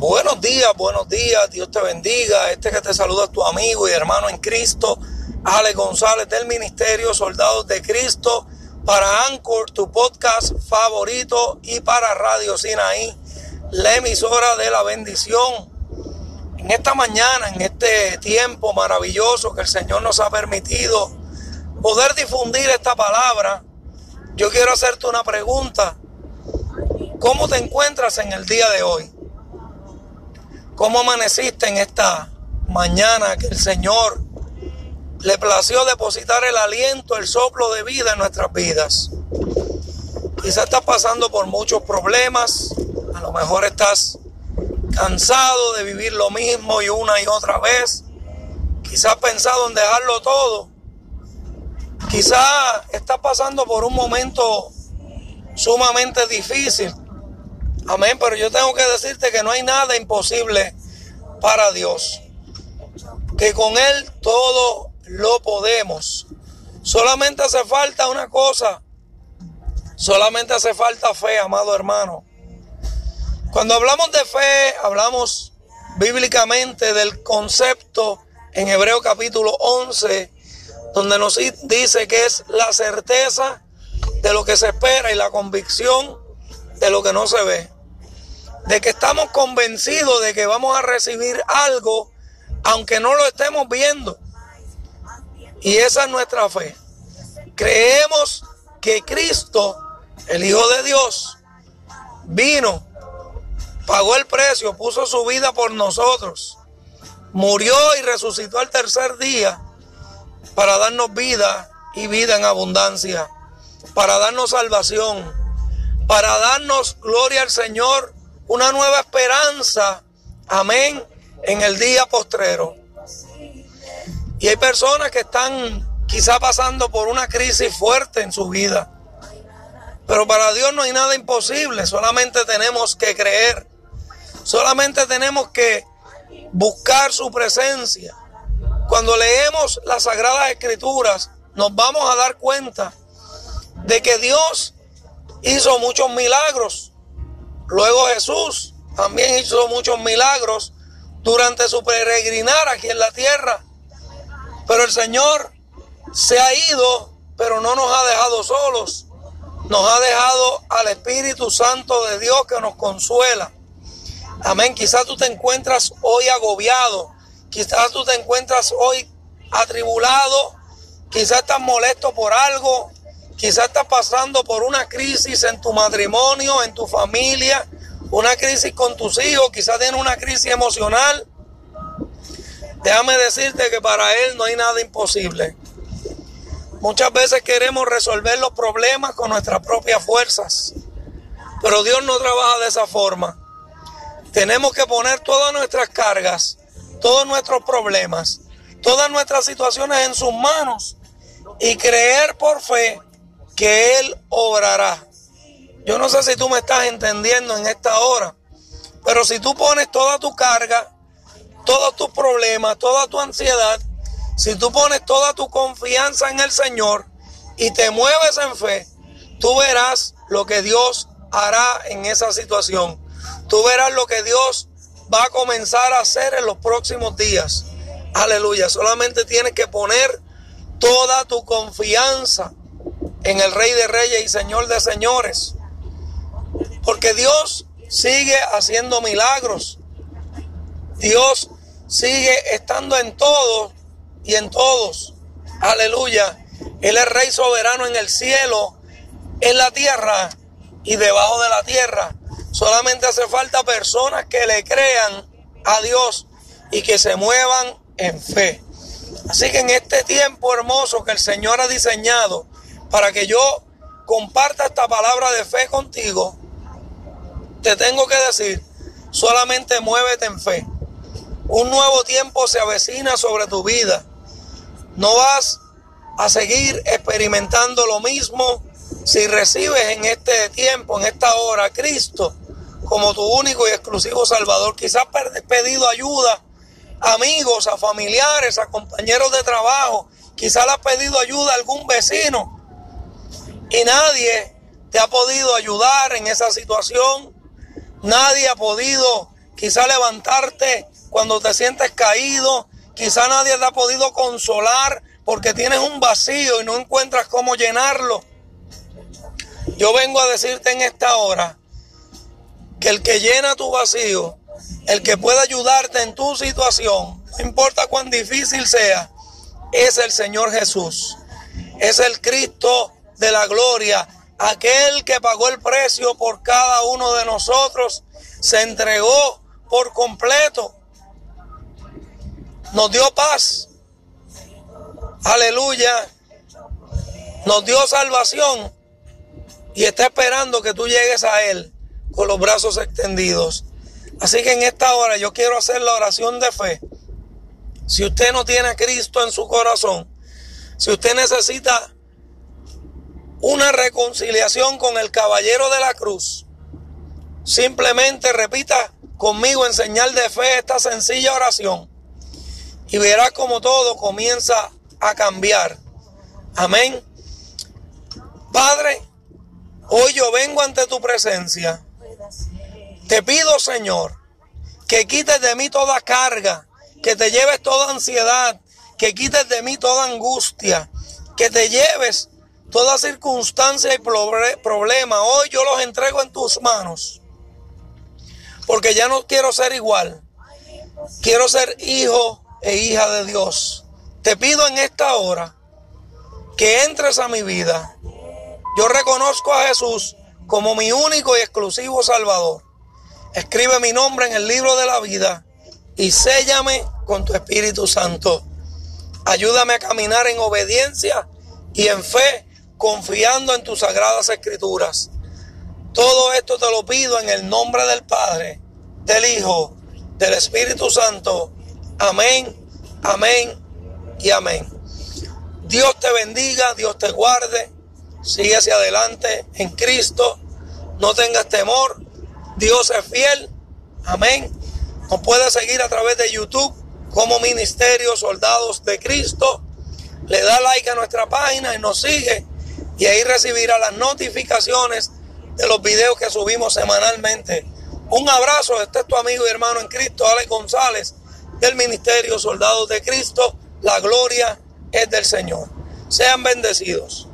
Buenos días, buenos días, Dios te bendiga. Este que te saluda es tu amigo y hermano en Cristo, Ale González del Ministerio Soldados de Cristo, para Anchor, tu podcast favorito, y para Radio Sinaí, la emisora de la bendición. En esta mañana, en este tiempo maravilloso que el Señor nos ha permitido poder difundir esta palabra, yo quiero hacerte una pregunta. ¿Cómo te encuentras en el día de hoy? ¿Cómo amaneciste en esta mañana que el Señor le plació depositar el aliento, el soplo de vida en nuestras vidas? Quizás estás pasando por muchos problemas, a lo mejor estás cansado de vivir lo mismo y una y otra vez. Quizás pensado en dejarlo todo. Quizás estás pasando por un momento sumamente difícil. Amén, pero yo tengo que decirte que no hay nada imposible para Dios. Que con Él todo lo podemos. Solamente hace falta una cosa. Solamente hace falta fe, amado hermano. Cuando hablamos de fe, hablamos bíblicamente del concepto en Hebreo capítulo 11, donde nos dice que es la certeza de lo que se espera y la convicción de lo que no se ve. De que estamos convencidos de que vamos a recibir algo aunque no lo estemos viendo. Y esa es nuestra fe. Creemos que Cristo, el Hijo de Dios, vino, pagó el precio, puso su vida por nosotros, murió y resucitó al tercer día para darnos vida y vida en abundancia, para darnos salvación, para darnos gloria al Señor, una nueva esperanza, amén, en el día postrero. Y hay personas que están quizá pasando por una crisis fuerte en su vida. Pero para Dios no hay nada imposible, solamente tenemos que creer, solamente tenemos que buscar su presencia. Cuando leemos las Sagradas Escrituras, nos vamos a dar cuenta de que Dios hizo muchos milagros. Luego Jesús también hizo muchos milagros durante su peregrinar aquí en la tierra. Pero el Señor se ha ido, pero no nos ha dejado solos. Nos ha dejado al Espíritu Santo de Dios que nos consuela. Amén. Quizás tú te encuentras hoy agobiado. Quizás tú te encuentras hoy atribulado. Quizás estás molesto por algo. Quizás estás pasando por una crisis en tu matrimonio, en tu familia, una crisis con tus hijos, quizás tienes una crisis emocional. Déjame decirte que para Él no hay nada imposible. Muchas veces queremos resolver los problemas con nuestras propias fuerzas, pero Dios no trabaja de esa forma. Tenemos que poner todas nuestras cargas, todos nuestros problemas, todas nuestras situaciones en sus manos y creer por fe que Él obrará. Yo no sé si tú me estás entendiendo en esta hora, pero si tú pones toda tu carga, todos tus problemas, toda tu ansiedad, si tú pones toda tu confianza en el Señor y te mueves en fe, tú verás lo que Dios hará en esa situación. Tú verás lo que Dios va a comenzar a hacer en los próximos días. Aleluya. Solamente tienes que poner toda tu confianza en el Rey de Reyes y Señor de Señores. Porque Dios sigue haciendo milagros. Dios sigue estando en todo y en todos. Aleluya. Él es Rey soberano en el cielo, en la tierra y debajo de la tierra. Solamente hace falta personas que le crean a Dios y que se muevan en fe. Así que en este tiempo hermoso que el Señor ha diseñado para que yo comparta esta palabra de fe contigo, te tengo que decir, solamente muévete en fe. Un nuevo tiempo se avecina sobre tu vida. No vas a seguir experimentando lo mismo si recibes en este tiempo, en esta hora, a Cristo como tu único y exclusivo Salvador. Quizás has pedido ayuda a amigos, a familiares, a compañeros de trabajo. Quizás le has pedido ayuda a algún vecino y nadie te ha podido ayudar en esa situación. Nadie ha podido quizá levantarte cuando te sientes caído, quizá nadie te ha podido consolar porque tienes un vacío y no encuentras cómo llenarlo. Yo vengo a decirte en esta hora que el que llena tu vacío, el que puede ayudarte en tu situación, no importa cuán difícil sea, es el Señor Jesús. Es el Cristo de la gloria, aquel que pagó el precio por cada uno de nosotros, se entregó por completo, nos dio paz, aleluya, nos dio salvación y está esperando que tú llegues a Él con los brazos extendidos. Así que en esta hora yo quiero hacer la oración de fe. Si usted no tiene a Cristo en su corazón, si usted necesita una reconciliación con el caballero de la cruz, simplemente repita conmigo en señal de fe esta sencilla oración y verá como todo comienza a cambiar. Amén. Padre, hoy yo vengo ante tu presencia te pido, Señor, que quites de mí toda carga, que te lleves toda ansiedad, que quites de mí toda angustia, que te lleves toda circunstancia y problema. Hoy yo los entrego en tus manos, porque ya no quiero ser igual. Quiero ser hijo e hija de Dios. Te pido en esta hora que entres a mi vida. Yo reconozco a Jesús como mi único y exclusivo Salvador. Escribe mi nombre en el libro de la vida y séllame con tu Espíritu Santo. Ayúdame a caminar en obediencia y en fe, confiando en tus sagradas escrituras. Todo esto te lo pido en el nombre del Padre, del Hijo, del Espíritu Santo. Amén, amén y amén. Dios te bendiga, Dios te guarde. Sigue hacia adelante en Cristo. No tengas temor Dios es fiel. Amén. Nos puede seguir a través de YouTube como Ministerio Soldados de Cristo. Le da like a nuestra página y nos sigue. Y ahí recibirá las notificaciones de los videos que subimos semanalmente. Un abrazo. Este es tu amigo y hermano en Cristo, Alex González, del Ministerio Soldados de Cristo. La gloria es del Señor. Sean bendecidos.